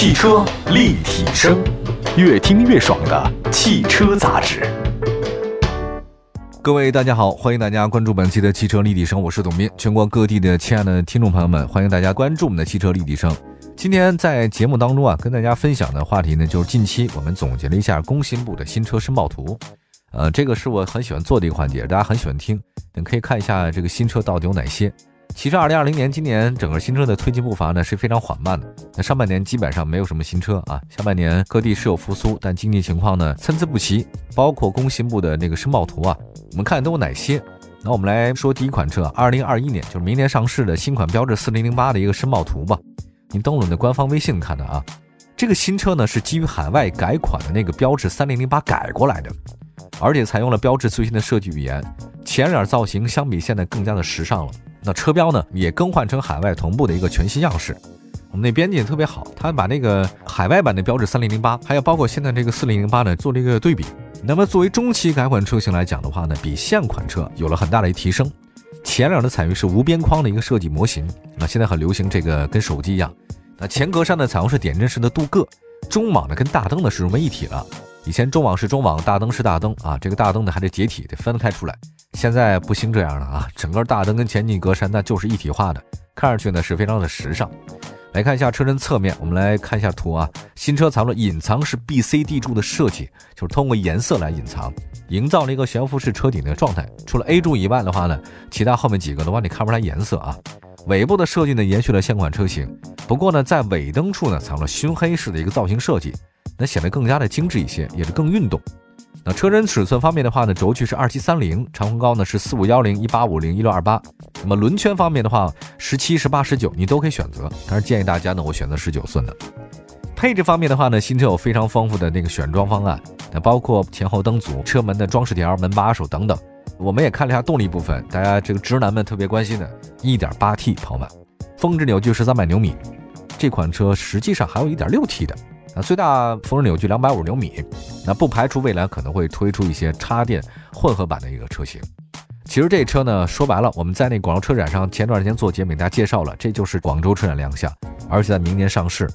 汽车立体声，越听越爽的汽车杂志。各位大家好，欢迎大家关注本期的汽车立体声，我是董斌。全国各地的亲爱的听众朋友们，欢迎大家关注我们的汽车立体声。今天在节目当中啊，跟大家分享的话题呢，就是近期我们总结了一下工信部的新车申报图。呃，这个是我很喜欢做的一个环节，大家很喜欢听。你可以看一下这个新车到底有哪些。其实，二零二零年今年整个新车的推进步伐呢是非常缓慢的。那上半年基本上没有什么新车啊，下半年各地是有复苏，但经济情况呢参差不齐。包括工信部的那个申报图啊，我们看都有哪些？那我们来说第一款车，二零二一年就是明年上市的新款标致四零零八的一个申报图吧。你登录你的官方微信看的啊，这个新车呢是基于海外改款的那个标致三零零八改过来的，而且采用了标致最新的设计语言，前脸造型相比现在更加的时尚了。那车标呢也更换成海外同步的一个全新样式。我们那编辑也特别好，他把那个海外版的标致三零零八，还有包括现在这个四零零八呢做了一个对比。那么作为中期改款车型来讲的话呢，比现款车有了很大的一提升。前脸的采用是无边框的一个设计模型，那现在很流行这个跟手机一样。那前格栅呢采用是点阵式的镀铬，中网呢跟大灯呢是融为一体了。以前中网是中网，大灯是大灯啊，这个大灯呢还得解体，得分开出来。现在不兴这样了啊，整个大灯跟前进格栅那就是一体化的，看上去呢是非常的时尚。来看一下车身侧面，我们来看一下图啊，新车采用了隐藏式 BCD 柱的设计，就是通过颜色来隐藏。营造了一个悬浮式车顶的状态，除了 A 柱以外的话呢，其他后面几个的话你看不出来颜色啊。尾部的设计呢延续了现款车型，不过呢在尾灯处呢采用了熏黑式的一个造型设计，那显得更加的精致一些，也是更运动。那车身尺寸方面的话呢，轴距是二七三零，长宽高呢是四五幺零、一八五零、一六二八。那么轮圈方面的话，十七、十八、十九你都可以选择，但是建议大家呢我选择十九寸的。配置方面的话呢，新车有非常丰富的那个选装方案。那包括前后灯组、车门的装饰条、门把手等等。我们也看了一下动力部分，大家这个直男们特别关心的 1.8T 跑马，峰值扭矩是300牛米。这款车实际上还有一点六 T 的，啊，最大峰值扭矩250牛米。那不排除未来可能会推出一些插电混合版的一个车型。其实这车呢，说白了，我们在那广州车展上前段时间做节目给大家介绍了，这就是广州车展亮相，而且在明年上市。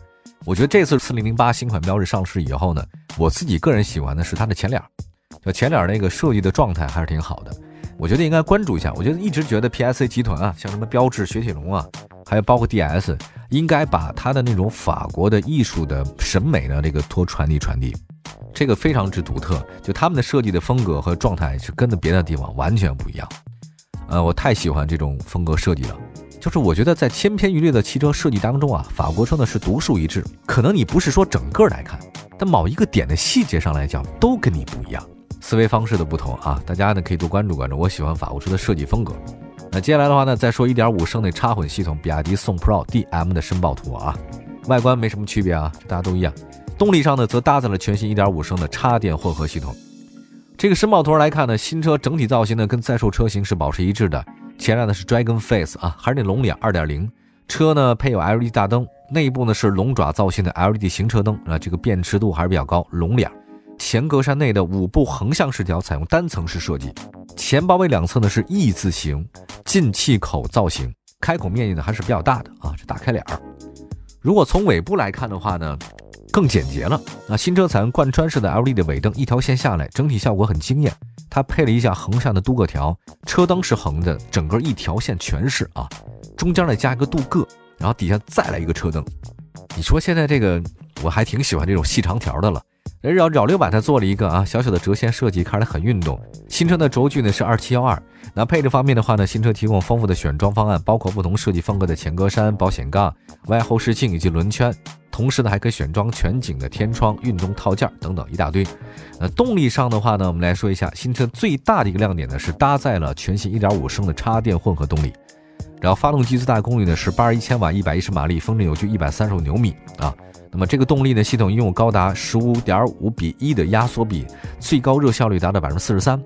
我觉得这次4008新款标致上市以后呢，我自己个人喜欢的是它的前脸，就前脸那个设计的状态还是挺好的。我觉得应该关注一下。我觉得一直觉得 PSA 集团啊，像什么标致、雪铁龙啊，还有包括 DS，应该把它的那种法国的艺术的审美呢，这个多传递传递，这个非常之独特。就他们的设计的风格和状态是跟的别的地方完全不一样。呃，我太喜欢这种风格设计了。就是我觉得在千篇一律的汽车设计当中啊，法国车呢是独树一帜。可能你不是说整个来看，但某一个点的细节上来讲，都跟你不一样。思维方式的不同啊，大家呢可以多关注关注。我喜欢法国车的设计风格。那接下来的话呢，再说1.5升的插混系统，比亚迪宋 Pro DM 的申报图啊，外观没什么区别啊，大家都一样。动力上呢，则搭载了全新1.5升的插电混合系统。这个申报图来看呢，新车整体造型呢跟在售车型是保持一致的。前脸呢是 Dragon Face 啊，还是那龙脸2.0，车呢配有 LED 大灯，内部呢是龙爪造型的 LED 行车灯啊，这个辨识度还是比较高。龙脸，前格栅内的五部横向饰条采用单层式设计，前包围两侧呢是 E 字形进气口造型，开口面积呢还是比较大的啊，这打开脸儿。如果从尾部来看的话呢，更简洁了。那新车采用贯穿式的 LED 的尾灯，一条线下来，整体效果很惊艳。它配了一下横向的镀铬条，车灯是横的，整个一条线全是啊，中间再加一个镀铬，然后底下再来一个车灯。你说现在这个我还挺喜欢这种细长条的了。人扰流板它做了一个啊小小的折线设计，看起来很运动。新车的轴距呢是二七幺二。那配置方面的话呢，新车提供丰富的选装方案，包括不同设计风格的前格栅、保险杠、外后视镜以及轮圈。同时呢，还可以选装全景的天窗、运动套件等等一大堆。那动力上的话呢，我们来说一下新车最大的一个亮点呢，是搭载了全新1.5升的插电混合动力。然后发动机最大功率呢是81千瓦，110马力，峰值扭矩135牛米啊。那么这个动力呢，系统拥有高达15.5比1的压缩比，最高热效率达到百分之四十三。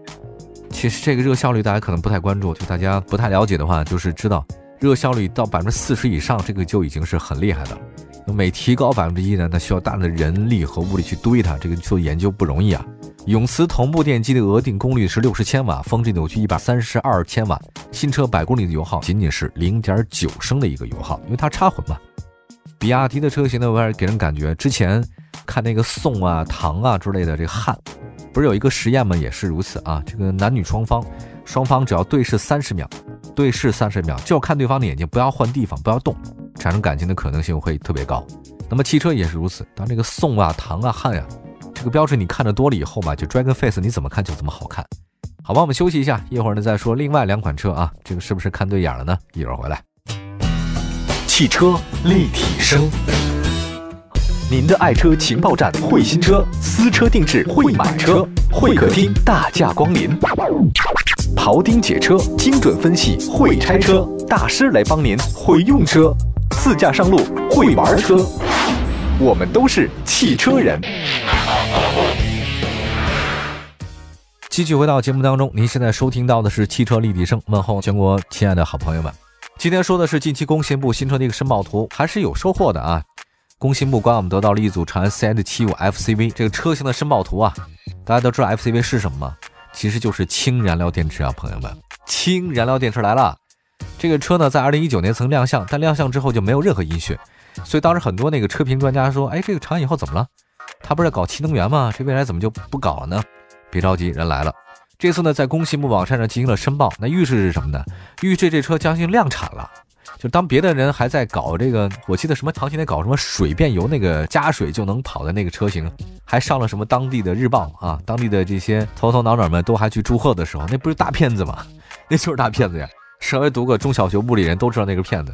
其实这个热效率大家可能不太关注，就大家不太了解的话，就是知道热效率到百分之四十以上，这个就已经是很厉害的。每提高百分之一呢，那需要大量的人力和物力去堆它，这个做研究不容易啊。永磁同步电机的额定功率是六十千瓦，峰值扭矩一百三十二千瓦。新车百公里的油耗仅仅是零点九升的一个油耗，因为它插混嘛。比亚迪的车型呢，我还是给人感觉之前看那个宋啊、唐啊之类的这个汉，不是有一个实验吗？也是如此啊。这个男女双方，双方只要对视三十秒，对视三十秒，就要看对方的眼睛，不要换地方，不要动，产生感情的可能性会特别高。那么汽车也是如此，当这个宋啊、唐啊、汉呀，这个标志你看的多了以后嘛，就 Dragon Face 你怎么看就怎么好看。好吧，我们休息一下，一会儿呢再说另外两款车啊，这个是不是看对眼了呢？一会儿回来。汽车立体声，您的爱车情报站，会新车，私车定制，会买车，会客厅大驾光临，庖丁解车，精准分析，会拆车大师来帮您，会用车，自驾上路，会玩车，我们都是汽车人。继续回到节目当中，您现在收听到的是汽车立体声，问候全国亲爱的好朋友们。今天说的是近期工信部新出的一个申报图，还是有收获的啊！工信部官网得到了一组长安 CS75 FCV 这个车型的申报图啊。大家都知道 FCV 是什么吗？其实就是氢燃料电池啊，朋友们，氢燃料电池来了。这个车呢，在2019年曾亮相，但亮相之后就没有任何音讯，所以当时很多那个车评专家说：“哎，这个长安以后怎么了？他不是搞氢能源吗？这未来怎么就不搞了呢？”别着急，人来了。这次呢，在工信部网站上进行了申报，那预示是什么呢？预示这车将近量产了。就当别的人还在搞这个，我记得什么长期在搞什么水变油，那个加水就能跑的那个车型，还上了什么当地的日报啊，当地的这些头头脑脑们都还去祝贺的时候，那不是大骗子吗？那就是大骗子呀！稍微读个中小学物理人都知道那个骗子。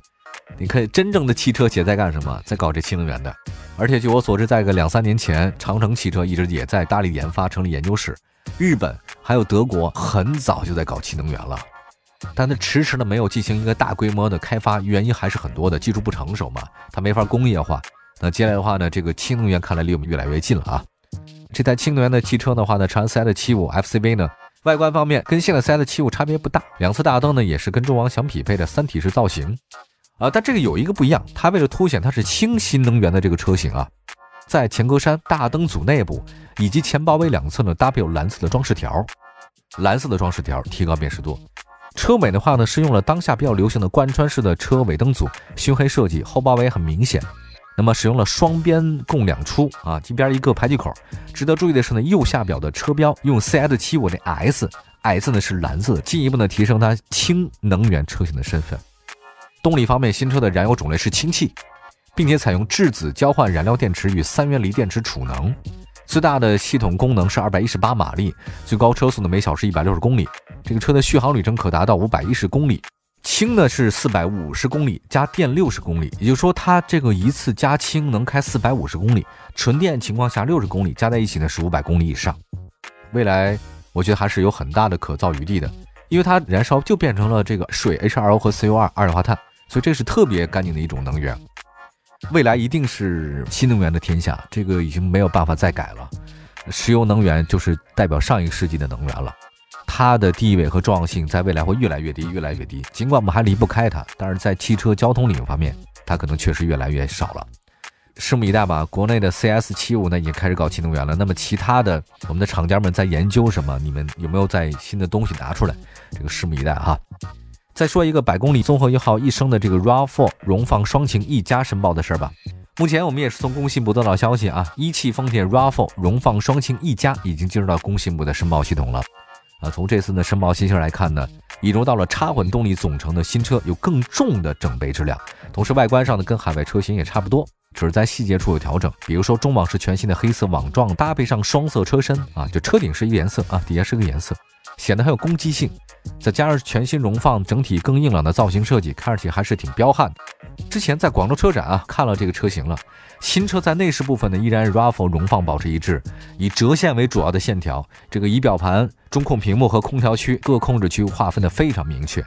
你看，真正的汽车企业在干什么？在搞这新能源的。而且据我所知，在个两三年前，长城汽车一直也在大力研发，成立研究室。日本还有德国很早就在搞氢能源了，但它迟迟的没有进行一个大规模的开发，原因还是很多的，技术不成熟嘛，它没法工业化。那接下来的话呢，这个氢能源看来离我们越来越近了啊。这台氢能源的汽车的话呢，长安 CS75 FCV 呢，外观方面跟现在 CS75 差别不大，两侧大灯呢也是跟中网相匹配的三体式造型啊，但这个有一个不一样，它为了凸显它是氢新能源的这个车型啊。在前格栅、大灯组内部以及前包围两侧呢，搭配有蓝色的装饰条，蓝色的装饰条提高辨识度。车尾的话呢，是用了当下比较流行的贯穿式的车尾灯组，熏黑设计，后包围很明显。那么使用了双边共两出啊，一边一个排气口。值得注意的是呢，右下表的车标用 CS75 的 S，S 呢是蓝色，进一步呢提升它氢能源车型的身份。动力方面，新车的燃油种类是氢气。并且采用质子交换燃料电池与三元锂电池储能，最大的系统功能是二百一十八马力，最高车速呢每小时一百六十公里。这个车的续航里程可达到五百一十公里。氢呢是四百五十公里加电六十公里，也就是说它这个一次加氢能开四百五十公里，纯电情况下六十公里，加在一起呢是五百公里以上。未来我觉得还是有很大的可造余地的，因为它燃烧就变成了这个水 H2O 和 CO2 二氧化碳，所以这是特别干净的一种能源。未来一定是新能源的天下，这个已经没有办法再改了。石油能源就是代表上一个世纪的能源了，它的地位和重要性在未来会越来越低，越来越低。尽管我们还离不开它，但是在汽车交通领域方面，它可能确实越来越少了。拭目以待吧。国内的 CS 七五呢已经开始搞新能源了，那么其他的我们的厂家们在研究什么？你们有没有在新的东西拿出来？这个拭目以待哈。再说一个百公里综合油耗一升的这个 RAV4 荣放双擎 E 加申报的事儿吧。目前我们也是从工信部得到消息啊，一汽丰田 RAV4 荣放双擎 E 加已经进入到工信部的申报系统了。啊，从这次的申报信息来看呢，引入到了插混动力总成的新车，有更重的整备质量，同时外观上呢跟海外车型也差不多，只是在细节处有调整。比如说中网是全新的黑色网状，搭配上双色车身啊，就车顶是一个颜色啊，底下是个颜色。显得很有攻击性，再加上全新荣放整体更硬朗的造型设计，看上去还是挺彪悍的。之前在广州车展啊看了这个车型了，新车在内饰部分呢依然 RAV4 荣放保持一致，以折线为主要的线条，这个仪表盘、中控屏幕和空调区各控制区划分的非常明确。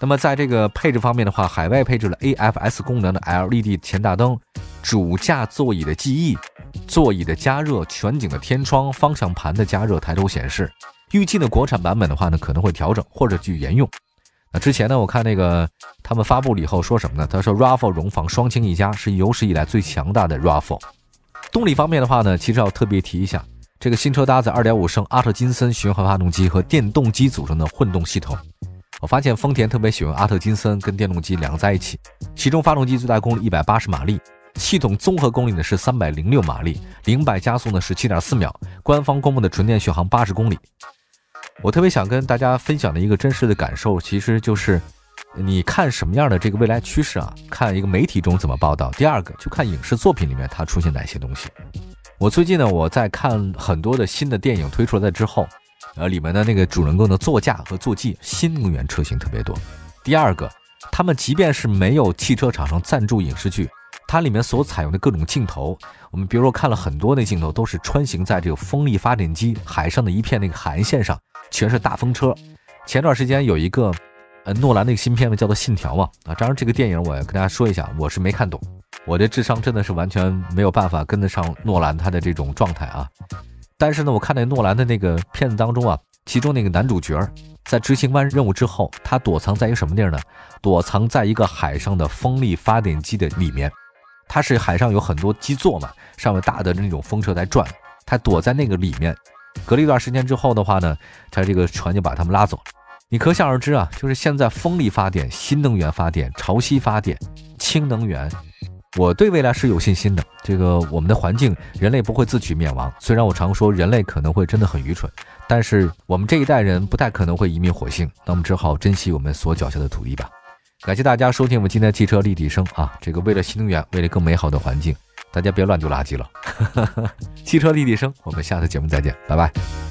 那么在这个配置方面的话，海外配置了 AFS 功能的 LED 前大灯，主驾座椅的记忆、座椅的加热、全景的天窗、方向盘的加热、抬头显示。预计的国产版本的话呢，可能会调整或者去沿用。那之前呢，我看那个他们发布了以后说什么呢？他说 RAV4 荣放双擎一加是有史以来最强大的 RAV4。动力方面的话呢，其实要特别提一下，这个新车搭载2.5升阿特金森循环发动机和电动机组成的混动系统。我发现丰田特别喜欢阿特金森跟电动机两个在一起，其中发动机最大功率180马力。系统综合功率呢是三百零六马力，零百加速呢是七点四秒。官方公布的纯电续航八十公里。我特别想跟大家分享的一个真实的感受，其实就是你看什么样的这个未来趋势啊？看一个媒体中怎么报道。第二个，就看影视作品里面它出现哪些东西。我最近呢，我在看很多的新的电影推出来之后，呃，里面的那个主人公的座驾和坐骑新能源车型特别多。第二个，他们即便是没有汽车厂商赞助影视剧。它里面所采用的各种镜头，我们比如说看了很多那镜头，都是穿行在这个风力发电机海上的一片那个海岸线上，全是大风车。前段时间有一个，呃，诺兰那个新片子叫做《信条》嘛，啊，当然这个电影我要跟大家说一下，我是没看懂，我的智商真的是完全没有办法跟得上诺兰他的这种状态啊。但是呢，我看那诺兰的那个片子当中啊，其中那个男主角在执行完任务之后，他躲藏在一个什么地儿呢？躲藏在一个海上的风力发电机的里面。它是海上有很多基座嘛，上面大的那种风车在转，它躲在那个里面。隔了一段时间之后的话呢，它这个船就把他们拉走了。你可想而知啊，就是现在风力发电、新能源发电、潮汐发电、氢能源，我对未来是有信心的。这个我们的环境，人类不会自取灭亡。虽然我常说人类可能会真的很愚蠢，但是我们这一代人不太可能会移民火星。那我们只好珍惜我们所脚下的土地吧。感谢大家收听我们今天的汽车立体声啊！这个为了新能源，为了更美好的环境，大家别乱丢垃圾了。汽车立体声，我们下次节目再见，拜拜。